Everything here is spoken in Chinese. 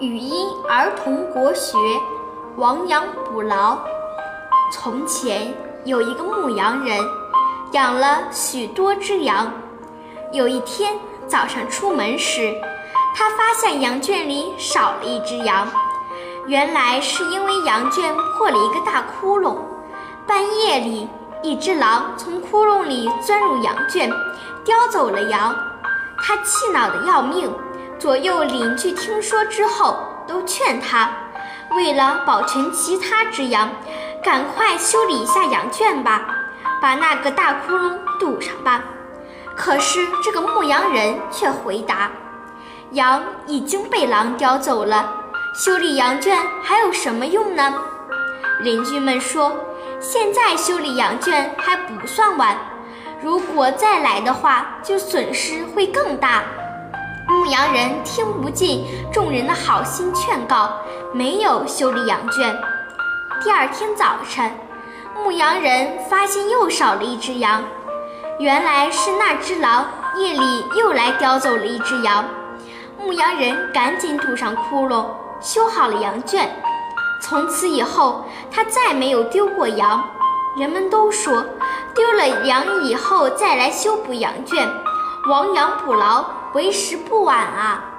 语音儿童国学，亡羊补牢。从前有一个牧羊人，养了许多只羊。有一天早上出门时，他发现羊圈里少了一只羊。原来是因为羊圈破了一个大窟窿。半夜里，一只狼从窟窿里钻入羊圈，叼走了羊。他气恼的要命。左右邻居听说之后，都劝他，为了保全其他只羊，赶快修理一下羊圈吧，把那个大窟窿堵上吧。可是这个牧羊人却回答：“羊已经被狼叼走了，修理羊圈还有什么用呢？”邻居们说：“现在修理羊圈还不算晚，如果再来的话，就损失会更大。”牧羊人听不进众人的好心劝告，没有修理羊圈。第二天早晨，牧羊人发现又少了一只羊，原来是那只狼夜里又来叼走了一只羊。牧羊人赶紧堵上窟窿，修好了羊圈。从此以后，他再没有丢过羊。人们都说，丢了羊以后再来修补羊圈，亡羊补牢。为时不晚啊！